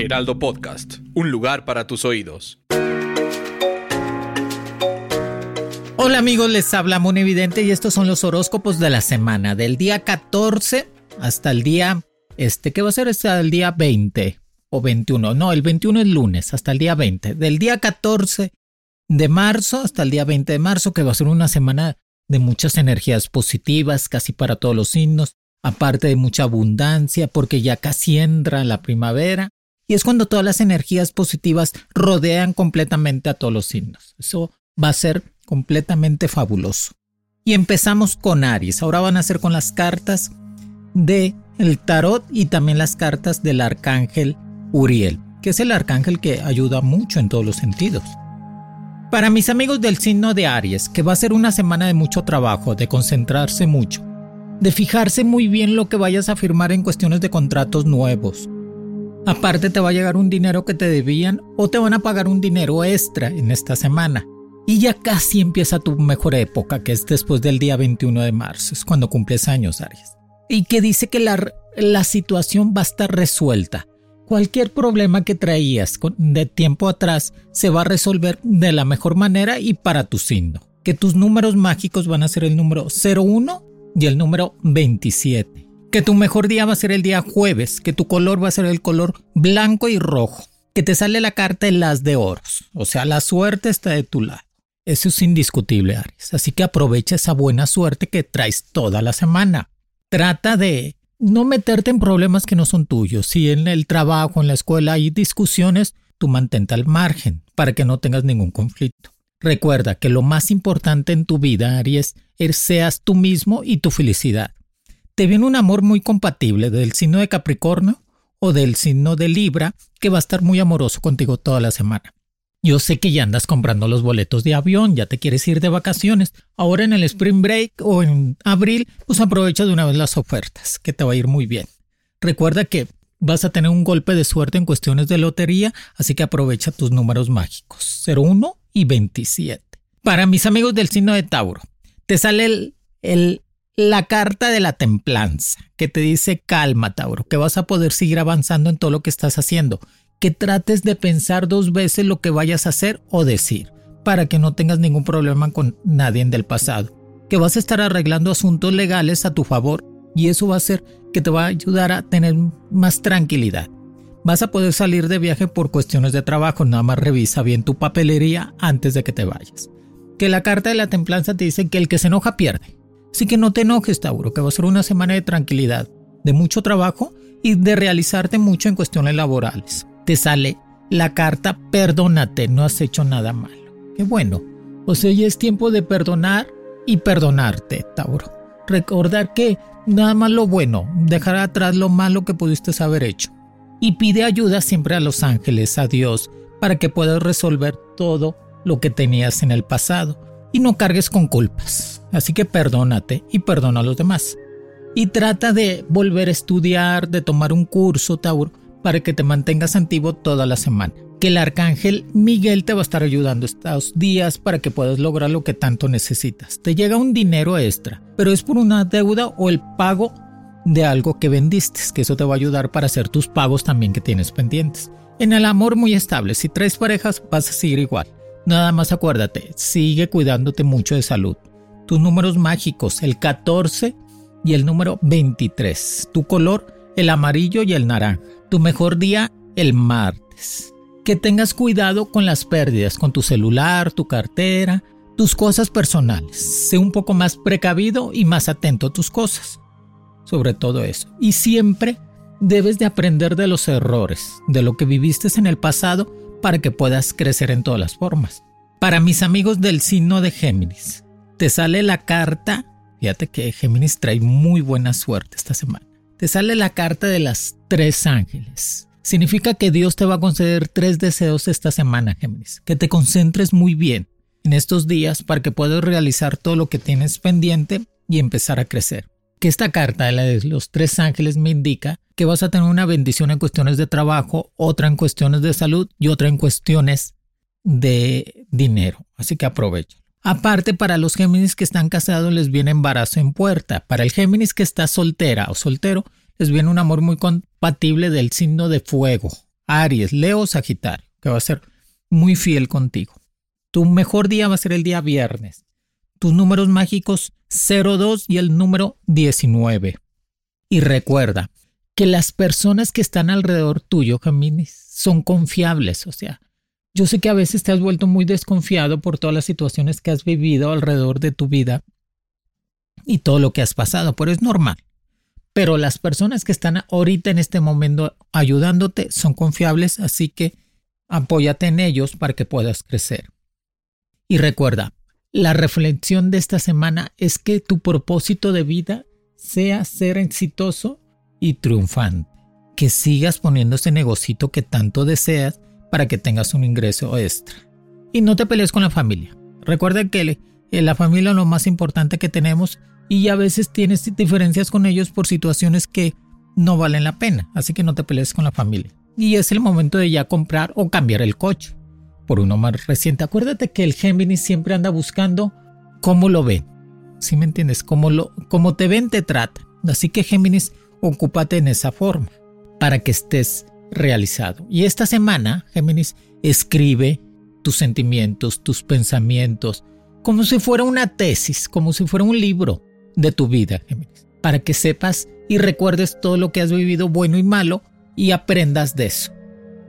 Heraldo Podcast, un lugar para tus oídos. Hola amigos, les habla Evidente y estos son los horóscopos de la semana, del día 14 hasta el día, este, ¿qué va a ser? Hasta el día 20 o 21, no, el 21 es lunes, hasta el día 20, del día 14 de marzo hasta el día 20 de marzo, que va a ser una semana de muchas energías positivas, casi para todos los signos, aparte de mucha abundancia, porque ya casi entra la primavera, y es cuando todas las energías positivas rodean completamente a todos los signos. Eso va a ser completamente fabuloso. Y empezamos con Aries. Ahora van a ser con las cartas de el tarot y también las cartas del arcángel Uriel, que es el arcángel que ayuda mucho en todos los sentidos. Para mis amigos del signo de Aries, que va a ser una semana de mucho trabajo, de concentrarse mucho, de fijarse muy bien lo que vayas a firmar en cuestiones de contratos nuevos. Aparte te va a llegar un dinero que te debían o te van a pagar un dinero extra en esta semana. Y ya casi empieza tu mejor época, que es después del día 21 de marzo, es cuando cumples años, Aries. Y que dice que la, la situación va a estar resuelta. Cualquier problema que traías de tiempo atrás se va a resolver de la mejor manera y para tu signo. Que tus números mágicos van a ser el número 01 y el número 27. Que tu mejor día va a ser el día jueves, que tu color va a ser el color blanco y rojo. Que te sale la carta de las de oros, o sea, la suerte está de tu lado. Eso es indiscutible, Aries. Así que aprovecha esa buena suerte que traes toda la semana. Trata de no meterte en problemas que no son tuyos. Si en el trabajo, en la escuela hay discusiones, tú mantente al margen para que no tengas ningún conflicto. Recuerda que lo más importante en tu vida, Aries, es seas tú mismo y tu felicidad. Te viene un amor muy compatible del signo de Capricornio o del signo de Libra que va a estar muy amoroso contigo toda la semana. Yo sé que ya andas comprando los boletos de avión, ya te quieres ir de vacaciones. Ahora en el Spring Break o en abril, pues aprovecha de una vez las ofertas, que te va a ir muy bien. Recuerda que vas a tener un golpe de suerte en cuestiones de lotería, así que aprovecha tus números mágicos, 01 y 27. Para mis amigos del signo de Tauro, te sale el, el, la carta de la templanza, que te dice calma, Tauro, que vas a poder seguir avanzando en todo lo que estás haciendo que trates de pensar dos veces lo que vayas a hacer o decir, para que no tengas ningún problema con nadie del pasado. Que vas a estar arreglando asuntos legales a tu favor y eso va a hacer que te va a ayudar a tener más tranquilidad. Vas a poder salir de viaje por cuestiones de trabajo, nada más revisa bien tu papelería antes de que te vayas. Que la carta de la templanza te dice que el que se enoja pierde. Así que no te enojes, Tauro, que va a ser una semana de tranquilidad, de mucho trabajo y de realizarte mucho en cuestiones laborales te sale la carta perdónate, no has hecho nada malo. Qué bueno. O sea, ya es tiempo de perdonar y perdonarte, Tauro. Recordar que nada más lo bueno, dejar atrás lo malo que pudiste haber hecho. Y pide ayuda siempre a los ángeles, a Dios, para que puedas resolver todo lo que tenías en el pasado y no cargues con culpas. Así que perdónate y perdona a los demás. Y trata de volver a estudiar, de tomar un curso, Tauro, para que te mantengas antiguo toda la semana. Que el arcángel Miguel te va a estar ayudando estos días para que puedas lograr lo que tanto necesitas. Te llega un dinero extra, pero es por una deuda o el pago de algo que vendiste, que eso te va a ayudar para hacer tus pagos también que tienes pendientes. En el amor muy estable, si traes parejas vas a seguir igual. Nada más acuérdate, sigue cuidándote mucho de salud. Tus números mágicos, el 14 y el número 23. Tu color, el amarillo y el naranja. Tu mejor día el martes. Que tengas cuidado con las pérdidas, con tu celular, tu cartera, tus cosas personales. Sé un poco más precavido y más atento a tus cosas. Sobre todo eso. Y siempre debes de aprender de los errores, de lo que viviste en el pasado para que puedas crecer en todas las formas. Para mis amigos del signo de Géminis, te sale la carta, fíjate que Géminis trae muy buena suerte esta semana te sale la carta de las tres ángeles. Significa que Dios te va a conceder tres deseos esta semana, Géminis. Que te concentres muy bien en estos días para que puedas realizar todo lo que tienes pendiente y empezar a crecer. Que esta carta de, la de los tres ángeles me indica que vas a tener una bendición en cuestiones de trabajo, otra en cuestiones de salud y otra en cuestiones de dinero. Así que aprovecha. Aparte, para los Géminis que están casados les viene embarazo en puerta. Para el Géminis que está soltera o soltero, les viene un amor muy compatible del signo de fuego. Aries, Leo, Sagitario, que va a ser muy fiel contigo. Tu mejor día va a ser el día viernes. Tus números mágicos 02 y el número 19. Y recuerda que las personas que están alrededor tuyo, Géminis, son confiables. O sea, yo sé que a veces te has vuelto muy desconfiado por todas las situaciones que has vivido alrededor de tu vida y todo lo que has pasado, pero es normal. Pero las personas que están ahorita en este momento ayudándote son confiables, así que apóyate en ellos para que puedas crecer. Y recuerda, la reflexión de esta semana es que tu propósito de vida sea ser exitoso y triunfante. Que sigas poniendo ese negocito que tanto deseas para que tengas un ingreso extra. Y no te pelees con la familia. Recuerda que la familia es lo más importante que tenemos y a veces tienes diferencias con ellos por situaciones que no valen la pena. Así que no te pelees con la familia. Y es el momento de ya comprar o cambiar el coche por uno más reciente. Acuérdate que el Géminis siempre anda buscando cómo lo ven. ¿Sí me entiendes? Como, lo, como te ven, te trata. Así que Géminis, ocúpate en esa forma para que estés realizado. Y esta semana, Géminis, escribe tus sentimientos, tus pensamientos, como si fuera una tesis, como si fuera un libro de tu vida, Géminis, para que sepas y recuerdes todo lo que has vivido bueno y malo y aprendas de eso.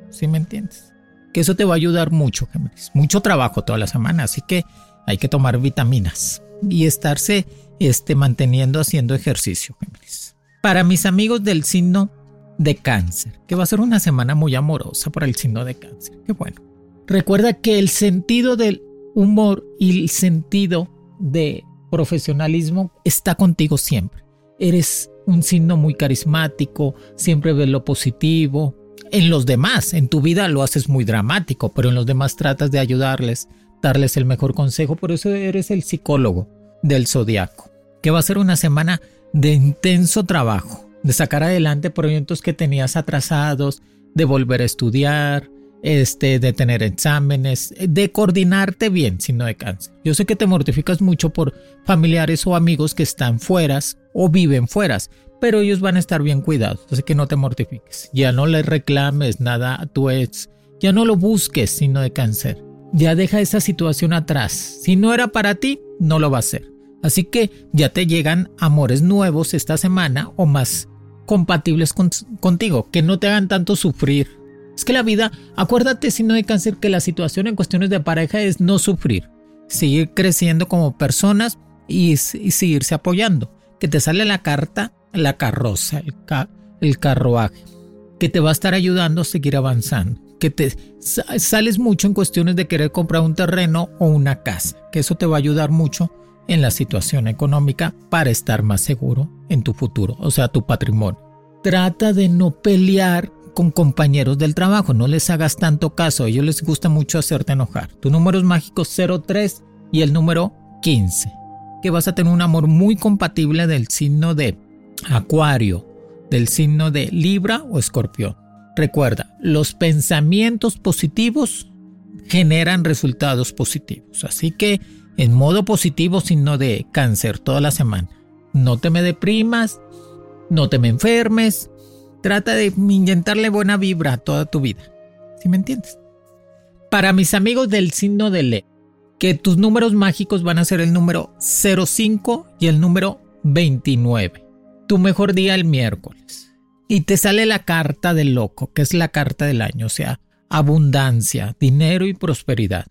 ¿Sí me entiendes? Que eso te va a ayudar mucho, Géminis. Mucho trabajo toda la semana, así que hay que tomar vitaminas y estarse este, manteniendo haciendo ejercicio, Géminis. Para mis amigos del signo de cáncer, que va a ser una semana muy amorosa para el signo de cáncer. Qué bueno. Recuerda que el sentido del humor y el sentido de profesionalismo está contigo siempre. Eres un signo muy carismático, siempre ves lo positivo. En los demás, en tu vida lo haces muy dramático, pero en los demás tratas de ayudarles, darles el mejor consejo, por eso eres el psicólogo del zodiaco. Que va a ser una semana de intenso trabajo, de sacar adelante proyectos que tenías atrasados, de volver a estudiar, este, de tener exámenes, de coordinarte bien si no de cáncer. Yo sé que te mortificas mucho por familiares o amigos que están fueras o viven fueras, pero ellos van a estar bien cuidados, así que no te mortifiques. Ya no le reclames nada a tu ex, ya no lo busques sino de cáncer. Ya deja esa situación atrás. Si no era para ti, no lo va a hacer. Así que ya te llegan amores nuevos esta semana o más compatibles contigo, que no te hagan tanto sufrir. Es que la vida, acuérdate si no hay cáncer que la situación en cuestiones de pareja es no sufrir, seguir creciendo como personas y, seguirse apoyando. Que te sale la carta, la carroza, el, el carruaje, que te va a estar ayudando a seguir avanzando. Que te sales mucho en cuestiones de querer comprar un terreno o una casa, que eso te va a ayudar mucho en la situación económica para estar más seguro en tu futuro, o sea, tu patrimonio. Trata de no pelear con compañeros del trabajo, no les hagas tanto caso, a ellos les gusta mucho hacerte enojar. Tu número es mágico 03 y el número 15, que vas a tener un amor muy compatible del signo de Acuario, del signo de Libra o Escorpión. Recuerda, los pensamientos positivos generan resultados positivos, así que en modo positivo, sino de cáncer toda la semana. No te me deprimas, no te me enfermes, trata de inyectarle buena vibra a toda tu vida. ¿Sí me entiendes? Para mis amigos del signo de Leo, que tus números mágicos van a ser el número 05 y el número 29. Tu mejor día el miércoles. Y te sale la carta del loco, que es la carta del año, o sea, abundancia, dinero y prosperidad.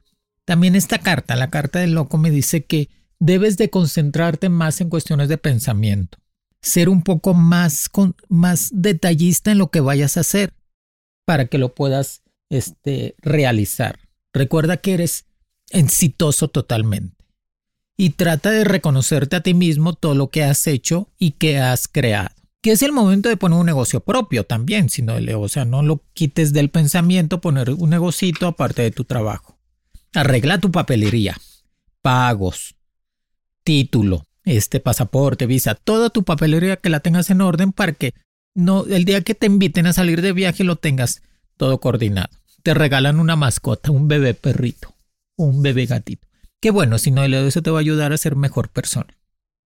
También esta carta, la carta del loco, me dice que debes de concentrarte más en cuestiones de pensamiento, ser un poco más, más detallista en lo que vayas a hacer para que lo puedas este, realizar. Recuerda que eres exitoso totalmente y trata de reconocerte a ti mismo todo lo que has hecho y que has creado. que es el momento de poner un negocio propio también, sino, o sea, no lo quites del pensamiento poner un negocito aparte de tu trabajo. Arregla tu papelería, pagos, título, este pasaporte, visa, toda tu papelería que la tengas en orden para que no el día que te inviten a salir de viaje lo tengas todo coordinado. Te regalan una mascota, un bebé perrito, un bebé gatito. Qué bueno, si no, eso te va a ayudar a ser mejor persona.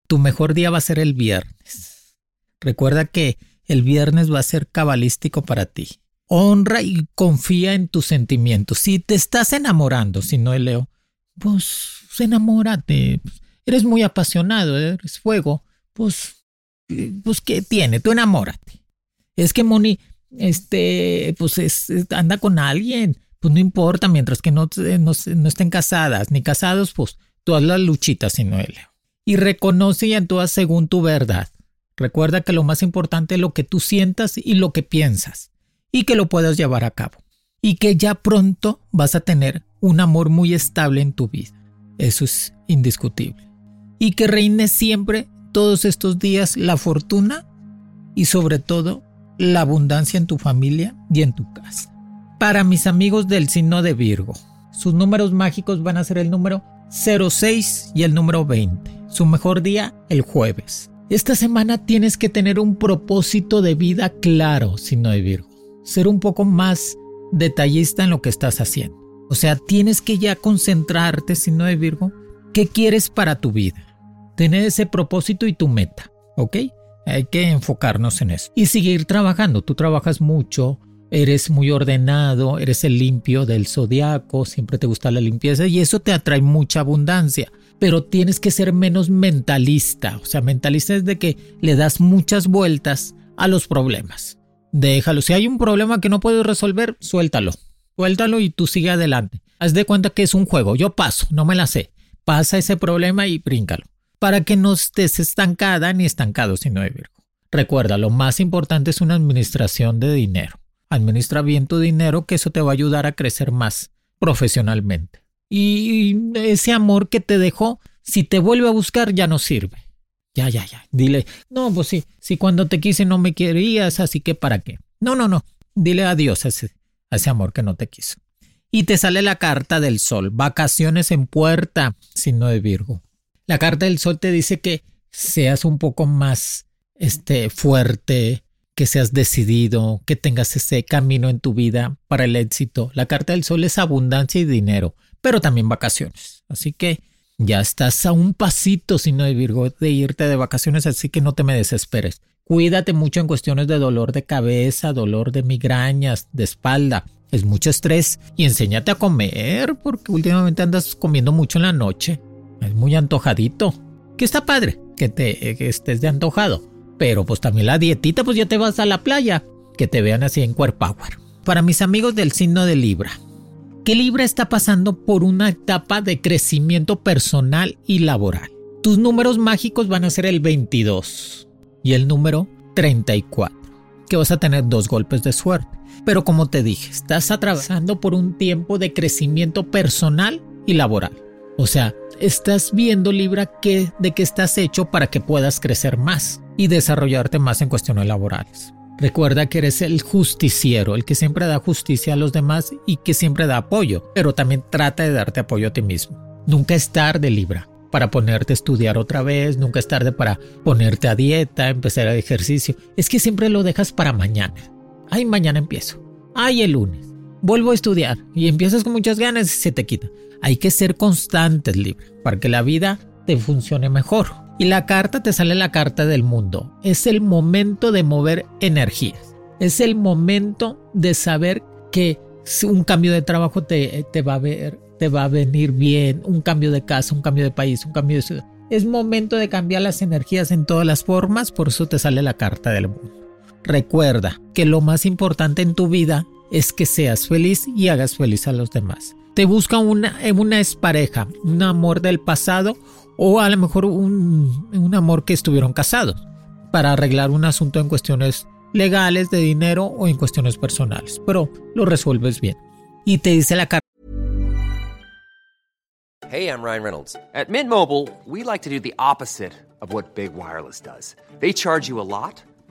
Tu mejor día va a ser el viernes. Recuerda que el viernes va a ser cabalístico para ti. Honra y confía en tus sentimientos. Si te estás enamorando, si no, Leo, pues enamórate. Eres muy apasionado, eres fuego. Pues, pues, ¿qué tiene? Tú enamórate. Es que Moni, este, pues anda con alguien. Pues no importa, mientras que no, no, estén casadas ni casados, pues todas las luchitas, Leo y reconoce y actúa según tu verdad. Recuerda que lo más importante es lo que tú sientas y lo que piensas, y que lo puedas llevar a cabo. Y que ya pronto vas a tener un amor muy estable en tu vida. Eso es indiscutible. Y que reine siempre todos estos días la fortuna y sobre todo la abundancia en tu familia y en tu casa. Para mis amigos del signo de Virgo, sus números mágicos van a ser el número 06 y el número 20 su mejor día el jueves. Esta semana tienes que tener un propósito de vida claro, si no de Virgo. Ser un poco más detallista en lo que estás haciendo. O sea, tienes que ya concentrarte, si no de Virgo, qué quieres para tu vida. Tener ese propósito y tu meta, ¿ok? Hay que enfocarnos en eso. Y seguir trabajando. Tú trabajas mucho, eres muy ordenado, eres el limpio del zodiaco, siempre te gusta la limpieza y eso te atrae mucha abundancia pero tienes que ser menos mentalista. O sea, mentalista es de que le das muchas vueltas a los problemas. Déjalo. Si hay un problema que no puedes resolver, suéltalo. Suéltalo y tú sigue adelante. Haz de cuenta que es un juego. Yo paso, no me la sé. Pasa ese problema y bríncalo. Para que no estés estancada ni estancado, sino de Virgo. Recuerda, lo más importante es una administración de dinero. Administra bien tu dinero, que eso te va a ayudar a crecer más profesionalmente y ese amor que te dejó, si te vuelve a buscar, ya no sirve. Ya, ya, ya. Dile, no, pues sí, si cuando te quise no me querías, así que para qué. No, no, no. Dile adiós a ese, a ese amor que no te quiso. Y te sale la carta del sol, vacaciones en puerta, signo de Virgo. La carta del sol te dice que seas un poco más este, fuerte, que seas decidido, que tengas ese camino en tu vida para el éxito. La carta del sol es abundancia y dinero pero también vacaciones. Así que ya estás a un pasito, si no de Virgo, de irte de vacaciones, así que no te me desesperes. Cuídate mucho en cuestiones de dolor de cabeza, dolor de migrañas, de espalda. Es mucho estrés y enséñate a comer porque últimamente andas comiendo mucho en la noche. Es muy antojadito. Que está padre que te estés de antojado. Pero pues también la dietita, pues ya te vas a la playa. Que te vean así en Power. Para mis amigos del signo de Libra, que Libra está pasando por una etapa de crecimiento personal y laboral. Tus números mágicos van a ser el 22 y el número 34, que vas a tener dos golpes de suerte. Pero como te dije, estás atravesando por un tiempo de crecimiento personal y laboral. O sea, estás viendo Libra que, de qué estás hecho para que puedas crecer más y desarrollarte más en cuestiones laborales. Recuerda que eres el justiciero, el que siempre da justicia a los demás y que siempre da apoyo, pero también trata de darte apoyo a ti mismo. Nunca es tarde, Libra, para ponerte a estudiar otra vez, nunca es tarde para ponerte a dieta, empezar a ejercicio. Es que siempre lo dejas para mañana. Ay, mañana empiezo. Ay, el lunes. Vuelvo a estudiar y empiezas con muchas ganas y se te quita. Hay que ser constantes, Libra, para que la vida te funcione mejor. Y la carta te sale la carta del mundo. Es el momento de mover energías. Es el momento de saber que un cambio de trabajo te, te, va a ver, te va a venir bien, un cambio de casa, un cambio de país, un cambio de ciudad. Es momento de cambiar las energías en todas las formas, por eso te sale la carta del mundo. Recuerda que lo más importante en tu vida es que seas feliz y hagas feliz a los demás. Te busca una, una pareja, un amor del pasado o a lo mejor un, un amor que estuvieron casados para arreglar un asunto en cuestiones legales, de dinero o en cuestiones personales, pero lo resuelves bien. Y te dice la carta. Hey, I'm Ryan Reynolds. At Mint Mobile, we like to do the opposite of what Big Wireless does. They charge you a lot.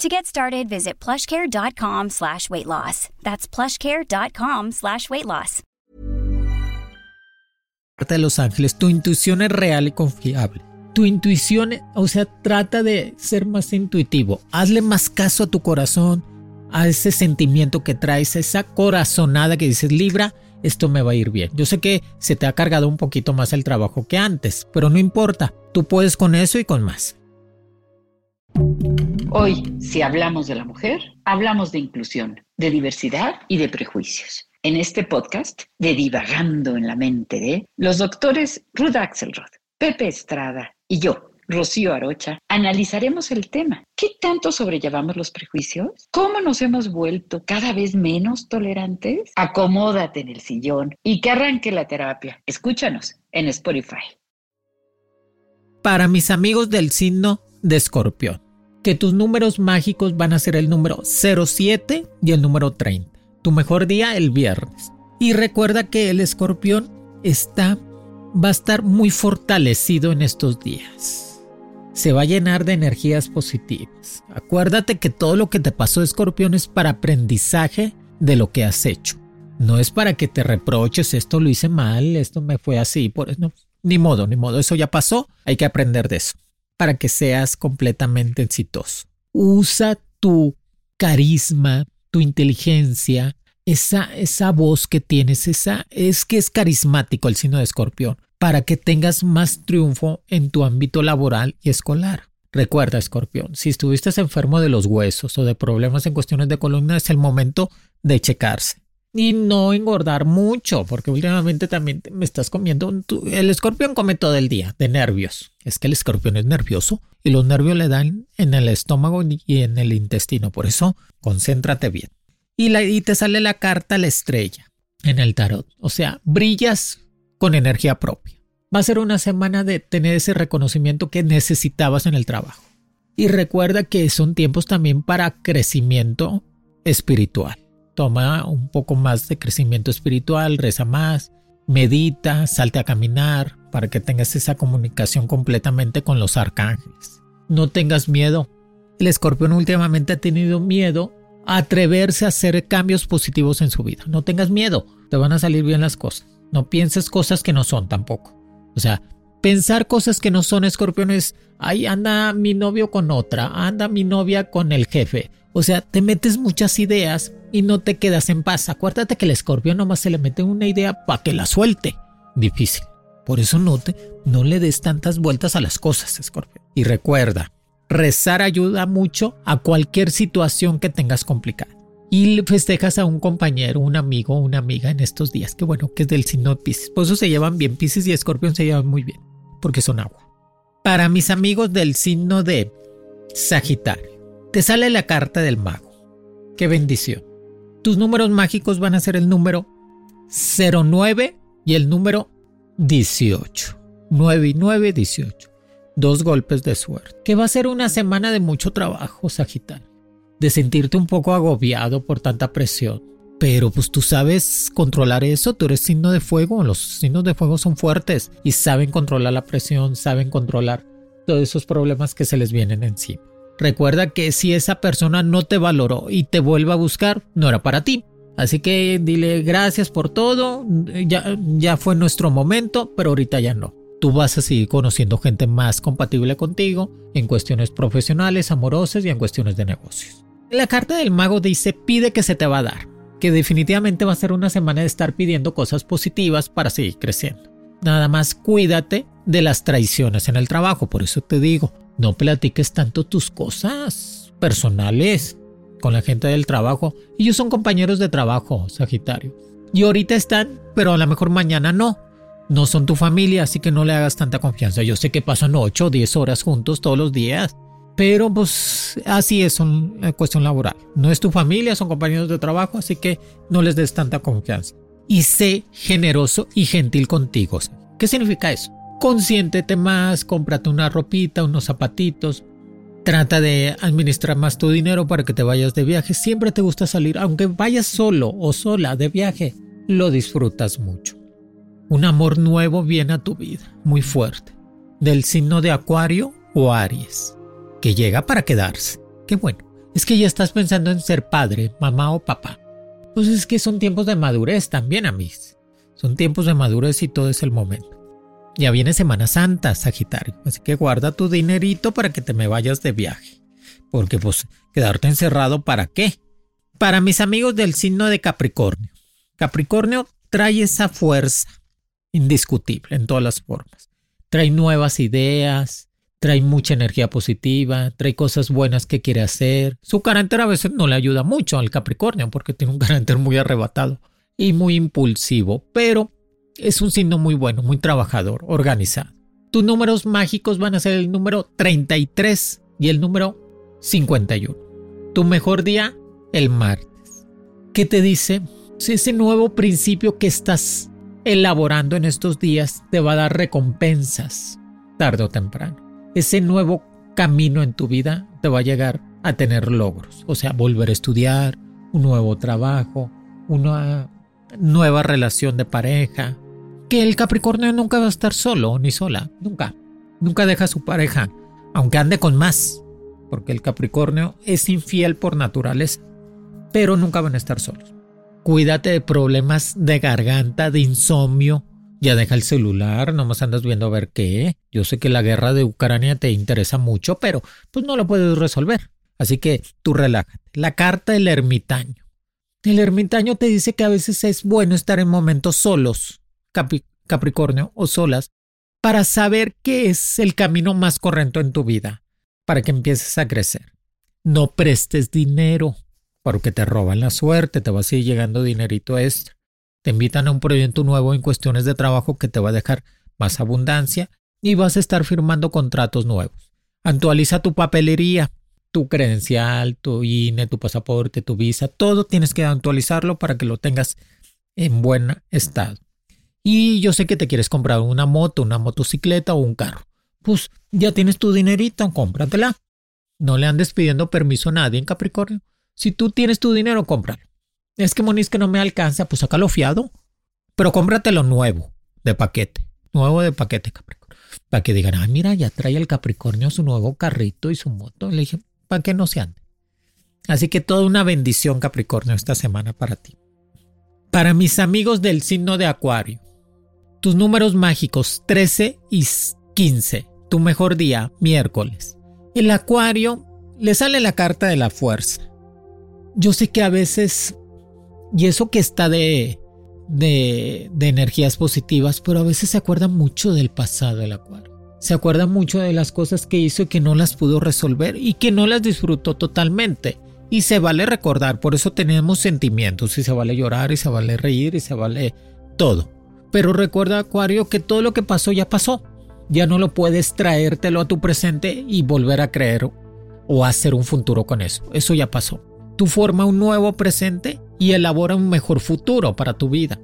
To get started, visit plushcare.com slash weight loss. That's plushcare.com slash weight loss. de Los Ángeles, tu intuición es real y confiable. Tu intuición, o sea, trata de ser más intuitivo. Hazle más caso a tu corazón, a ese sentimiento que traes, a esa corazonada que dices, Libra, esto me va a ir bien. Yo sé que se te ha cargado un poquito más el trabajo que antes, pero no importa. Tú puedes con eso y con más. Hoy, si hablamos de la mujer, hablamos de inclusión, de diversidad y de prejuicios. En este podcast de Divagando en la mente de los doctores Ruth Axelrod, Pepe Estrada y yo, Rocío Arocha, analizaremos el tema. ¿Qué tanto sobrellevamos los prejuicios? ¿Cómo nos hemos vuelto cada vez menos tolerantes? Acomódate en el sillón y que arranque la terapia. Escúchanos en Spotify. Para mis amigos del signo de escorpión, que tus números mágicos van a ser el número 07 y el número 30. Tu mejor día el viernes. Y recuerda que el escorpión está va a estar muy fortalecido en estos días. Se va a llenar de energías positivas. Acuérdate que todo lo que te pasó escorpión es para aprendizaje de lo que has hecho. No es para que te reproches, esto lo hice mal, esto me fue así, por eso. Ni modo, ni modo, eso ya pasó, hay que aprender de eso para que seas completamente exitoso. Usa tu carisma, tu inteligencia, esa, esa voz que tienes, esa es que es carismático el signo de escorpión, para que tengas más triunfo en tu ámbito laboral y escolar. Recuerda, escorpión, si estuviste enfermo de los huesos o de problemas en cuestiones de columna, es el momento de checarse y no engordar mucho, porque últimamente también me estás comiendo. El escorpión come todo el día de nervios. Es que el escorpión es nervioso y los nervios le dan en el estómago y en el intestino. Por eso, concéntrate bien. Y, la, y te sale la carta la estrella en el tarot. O sea, brillas con energía propia. Va a ser una semana de tener ese reconocimiento que necesitabas en el trabajo. Y recuerda que son tiempos también para crecimiento espiritual toma un poco más de crecimiento espiritual, reza más, medita, salte a caminar para que tengas esa comunicación completamente con los arcángeles. No tengas miedo. El escorpión últimamente ha tenido miedo a atreverse a hacer cambios positivos en su vida. No tengas miedo, te van a salir bien las cosas. No pienses cosas que no son tampoco. O sea, pensar cosas que no son escorpiones, ahí anda mi novio con otra, anda mi novia con el jefe. O sea, te metes muchas ideas y no te quedas en paz. Acuérdate que el escorpión nomás se le mete una idea para que la suelte. Difícil. Por eso no, no le des tantas vueltas a las cosas, escorpión. Y recuerda, rezar ayuda mucho a cualquier situación que tengas complicada. Y festejas a un compañero, un amigo una amiga en estos días, que bueno, que es del signo de Pisces. Por eso se llevan bien. Pisces y escorpión se llevan muy bien, porque son agua. Para mis amigos del signo de Sagitario, te sale la carta del mago. Qué bendición. Tus números mágicos van a ser el número 09 y el número 18. 9 y 9, 18. Dos golpes de suerte. Que va a ser una semana de mucho trabajo, Sagitario. De sentirte un poco agobiado por tanta presión. Pero pues tú sabes controlar eso, tú eres signo de fuego, los signos de fuego son fuertes y saben controlar la presión, saben controlar todos esos problemas que se les vienen encima. Recuerda que si esa persona no te valoró y te vuelve a buscar, no era para ti. Así que dile gracias por todo, ya, ya fue nuestro momento, pero ahorita ya no. Tú vas a seguir conociendo gente más compatible contigo en cuestiones profesionales, amorosas y en cuestiones de negocios. La carta del mago dice pide que se te va a dar, que definitivamente va a ser una semana de estar pidiendo cosas positivas para seguir creciendo. Nada más cuídate de las traiciones en el trabajo, por eso te digo, no platiques tanto tus cosas personales con la gente del trabajo. Ellos son compañeros de trabajo, Sagitario. Y ahorita están, pero a lo mejor mañana no. No son tu familia, así que no le hagas tanta confianza. Yo sé que pasan 8 o 10 horas juntos todos los días. Pero pues así es una cuestión laboral. No es tu familia, son compañeros de trabajo, así que no les des tanta confianza. Y sé generoso y gentil contigo. ¿Qué significa eso? Consiéntete más, cómprate una ropita, unos zapatitos. Trata de administrar más tu dinero para que te vayas de viaje. Siempre te gusta salir, aunque vayas solo o sola de viaje, lo disfrutas mucho. Un amor nuevo viene a tu vida, muy fuerte, del signo de Acuario o Aries, que llega para quedarse. Qué bueno, es que ya estás pensando en ser padre, mamá o papá. Pues es que son tiempos de madurez también, a mí. Son tiempos de madurez y todo es el momento. Ya viene Semana Santa, Sagitario, así que guarda tu dinerito para que te me vayas de viaje. Porque pues quedarte encerrado para qué? Para mis amigos del signo de Capricornio. Capricornio trae esa fuerza indiscutible en todas las formas. Trae nuevas ideas, trae mucha energía positiva, trae cosas buenas que quiere hacer. Su carácter a veces no le ayuda mucho al Capricornio porque tiene un carácter muy arrebatado y muy impulsivo, pero es un signo muy bueno, muy trabajador, organizado. Tus números mágicos van a ser el número 33 y el número 51. Tu mejor día, el martes. ¿Qué te dice? Si ese nuevo principio que estás elaborando en estos días te va a dar recompensas tarde o temprano. Ese nuevo camino en tu vida te va a llegar a tener logros, o sea, volver a estudiar, un nuevo trabajo, una nueva relación de pareja, que el Capricornio nunca va a estar solo ni sola, nunca. Nunca deja a su pareja, aunque ande con más, porque el Capricornio es infiel por naturaleza, pero nunca van a estar solos. Cuídate de problemas de garganta, de insomnio. Ya deja el celular, nomás andas viendo a ver qué. Yo sé que la guerra de Ucrania te interesa mucho, pero pues no lo puedes resolver. Así que tú relájate. La carta del ermitaño. El ermitaño te dice que a veces es bueno estar en momentos solos, Capricornio, o solas, para saber qué es el camino más correcto en tu vida, para que empieces a crecer. No prestes dinero, porque te roban la suerte, te va a seguir llegando dinerito extra. Te invitan a un proyecto nuevo en cuestiones de trabajo que te va a dejar más abundancia y vas a estar firmando contratos nuevos. Actualiza tu papelería, tu credencial, tu INE, tu pasaporte, tu visa, todo tienes que actualizarlo para que lo tengas en buen estado. Y yo sé que te quieres comprar una moto, una motocicleta o un carro. Pues ya tienes tu dinerito, cómpratela. No le andes pidiendo permiso a nadie en Capricornio. Si tú tienes tu dinero, cómpralo. Es que Moniz que no me alcanza, pues sácalo fiado. Pero cómpratelo nuevo, de paquete. Nuevo de paquete, Capricornio. Para que digan, ah, mira, ya trae el Capricornio su nuevo carrito y su moto. le dije, para que no se ande. Así que toda una bendición Capricornio esta semana para ti. Para mis amigos del signo de Acuario, tus números mágicos 13 y 15, tu mejor día, miércoles. El Acuario le sale la carta de la fuerza. Yo sé que a veces, y eso que está de, de, de energías positivas, pero a veces se acuerda mucho del pasado del Acuario se acuerda mucho de las cosas que hizo y que no las pudo resolver y que no las disfrutó totalmente. Y se vale recordar, por eso tenemos sentimientos y se vale llorar y se vale reír y se vale todo. Pero recuerda, Acuario, que todo lo que pasó ya pasó. Ya no lo puedes traértelo a tu presente y volver a creer o hacer un futuro con eso. Eso ya pasó. Tú forma un nuevo presente y elabora un mejor futuro para tu vida.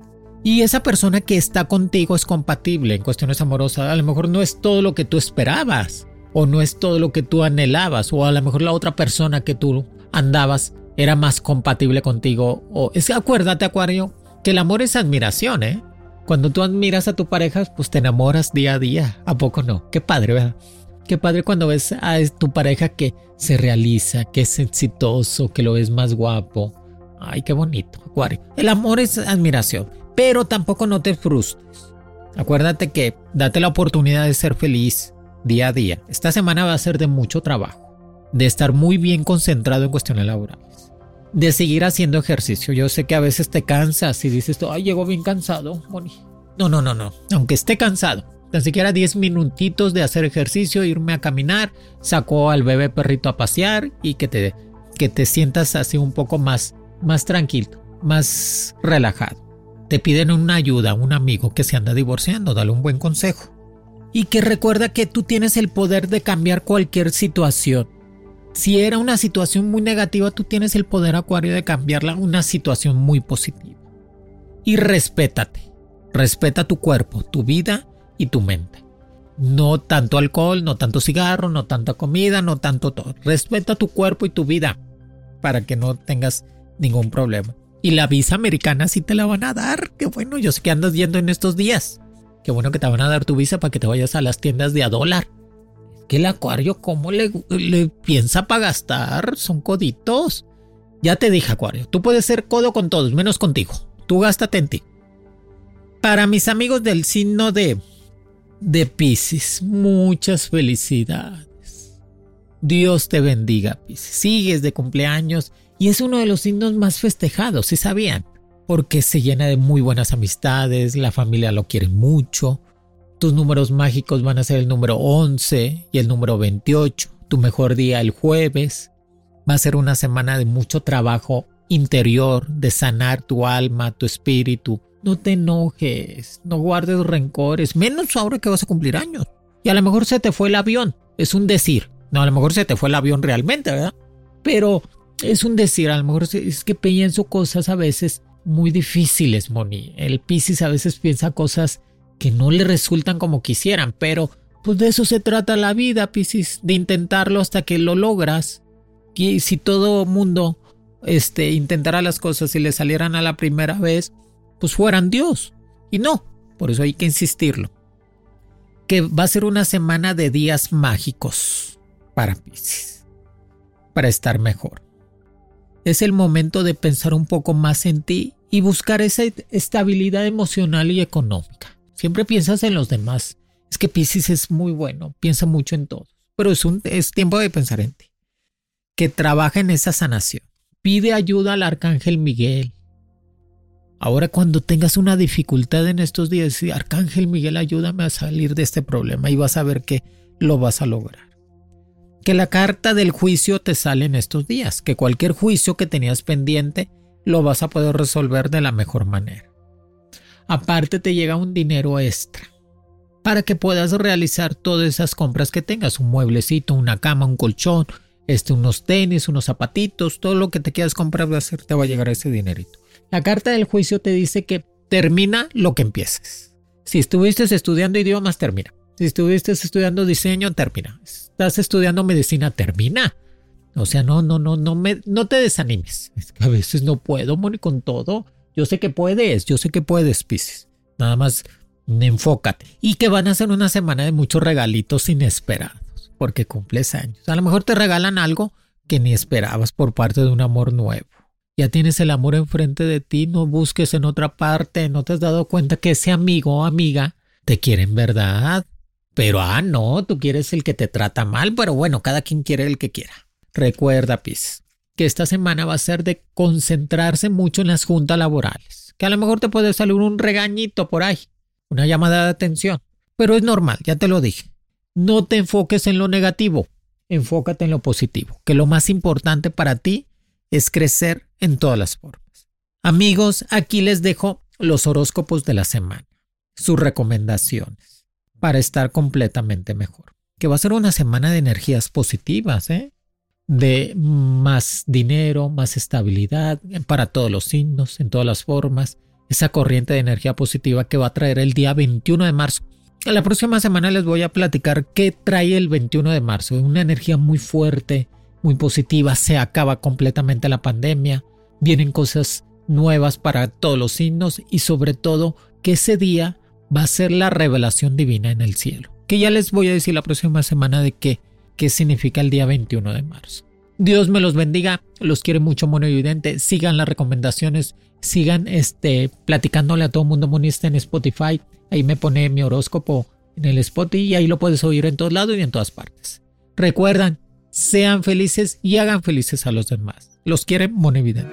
Y esa persona que está contigo es compatible en cuestiones amorosas. A lo mejor no es todo lo que tú esperabas o no es todo lo que tú anhelabas o a lo mejor la otra persona que tú andabas era más compatible contigo. O es que acuérdate, Acuario, que el amor es admiración, ¿eh? Cuando tú admiras a tu pareja, pues te enamoras día a día. ¿A poco no? Qué padre, ¿verdad? Qué padre cuando ves a tu pareja que se realiza, que es exitoso, que lo ves más guapo. Ay, qué bonito, Acuario. El amor es admiración, pero tampoco no te frustres. Acuérdate que date la oportunidad de ser feliz día a día. Esta semana va a ser de mucho trabajo, de estar muy bien concentrado en cuestiones laborales, de seguir haciendo ejercicio. Yo sé que a veces te cansas y dices, ay, llego bien cansado. No, no, no, no. Aunque esté cansado, tan siquiera 10 minutitos de hacer ejercicio, irme a caminar, saco al bebé perrito a pasear y que te, que te sientas así un poco más, más tranquilo, más relajado. Te piden una ayuda, un amigo que se anda divorciando, dale un buen consejo. Y que recuerda que tú tienes el poder de cambiar cualquier situación. Si era una situación muy negativa, tú tienes el poder, Acuario, de cambiarla a una situación muy positiva. Y respétate. Respeta tu cuerpo, tu vida y tu mente. No tanto alcohol, no tanto cigarro, no tanta comida, no tanto todo. Respeta tu cuerpo y tu vida para que no tengas ningún problema. Y la visa americana sí te la van a dar. Qué bueno, yo sé que andas yendo en estos días. Qué bueno que te van a dar tu visa para que te vayas a las tiendas de a dólar. que el acuario, ¿cómo le, le piensa para gastar? Son coditos. Ya te dije, acuario, tú puedes ser codo con todos, menos contigo. Tú gástate en ti. Para mis amigos del signo de de Pisces. Muchas felicidades. Dios te bendiga, Pisces. Sigues de cumpleaños y es uno de los signos más festejados, si sabían, porque se llena de muy buenas amistades, la familia lo quiere mucho. Tus números mágicos van a ser el número 11 y el número 28. Tu mejor día el jueves. Va a ser una semana de mucho trabajo interior, de sanar tu alma, tu espíritu, no te enojes, no guardes rencores, menos ahora que vas a cumplir años. Y a lo mejor se te fue el avión, es un decir. No, a lo mejor se te fue el avión realmente, ¿verdad? Pero es un decir, a lo mejor es que pienso cosas a veces muy difíciles, Moni. El Piscis a veces piensa cosas que no le resultan como quisieran, pero pues de eso se trata la vida, Piscis, de intentarlo hasta que lo logras. Y si todo mundo este, intentara las cosas y le salieran a la primera vez, pues fueran Dios. Y no, por eso hay que insistirlo. Que va a ser una semana de días mágicos para Pisces, para estar mejor. Es el momento de pensar un poco más en ti y buscar esa estabilidad emocional y económica. Siempre piensas en los demás. Es que Pisces es muy bueno, piensa mucho en todos, pero es, un, es tiempo de pensar en ti. Que trabaja en esa sanación. Pide ayuda al arcángel Miguel, Ahora cuando tengas una dificultad en estos días, Arcángel Miguel, ayúdame a salir de este problema y vas a ver que lo vas a lograr. Que la carta del juicio te sale en estos días, que cualquier juicio que tenías pendiente lo vas a poder resolver de la mejor manera. Aparte te llega un dinero extra para que puedas realizar todas esas compras que tengas, un mueblecito, una cama, un colchón, este, unos tenis, unos zapatitos, todo lo que te quieras comprar a hacer, te va a llegar ese dinerito. La carta del juicio te dice que termina lo que empieces. Si estuviste estudiando idiomas, termina. Si estuviste estudiando diseño, termina. Estás estudiando medicina, termina. O sea, no, no, no, no me, no te desanimes. Es que a veces no puedo, Moni, con todo. Yo sé que puedes, yo sé que puedes, Pisces. Nada más enfócate. Y que van a ser una semana de muchos regalitos inesperados, porque cumples años. A lo mejor te regalan algo que ni esperabas por parte de un amor nuevo. Ya tienes el amor enfrente de ti, no busques en otra parte, no te has dado cuenta que ese amigo o amiga te quiere en verdad. Pero ah, no, tú quieres el que te trata mal, pero bueno, cada quien quiere el que quiera. Recuerda, Pis, que esta semana va a ser de concentrarse mucho en las juntas laborales. Que a lo mejor te puede salir un regañito por ahí, una llamada de atención. Pero es normal, ya te lo dije. No te enfoques en lo negativo, enfócate en lo positivo, que lo más importante para ti es crecer en todas las formas. Amigos, aquí les dejo los horóscopos de la semana, sus recomendaciones para estar completamente mejor. Que va a ser una semana de energías positivas, ¿eh? de más dinero, más estabilidad para todos los signos, en todas las formas. Esa corriente de energía positiva que va a traer el día 21 de marzo. La próxima semana les voy a platicar qué trae el 21 de marzo. Una energía muy fuerte, muy positiva, se acaba completamente la pandemia, vienen cosas nuevas para todos los signos y sobre todo que ese día va a ser la revelación divina en el cielo. que ya les voy a decir la próxima semana de qué, qué significa el día 21 de marzo. Dios me los bendiga, los quiere mucho Mono Evidente, sigan las recomendaciones, sigan este, platicándole a todo mundo monista en Spotify, ahí me pone mi horóscopo en el Spotify y ahí lo puedes oír en todos lados y en todas partes. Recuerdan, sean felices y hagan felices a los demás. Los quiere Mono Evidente.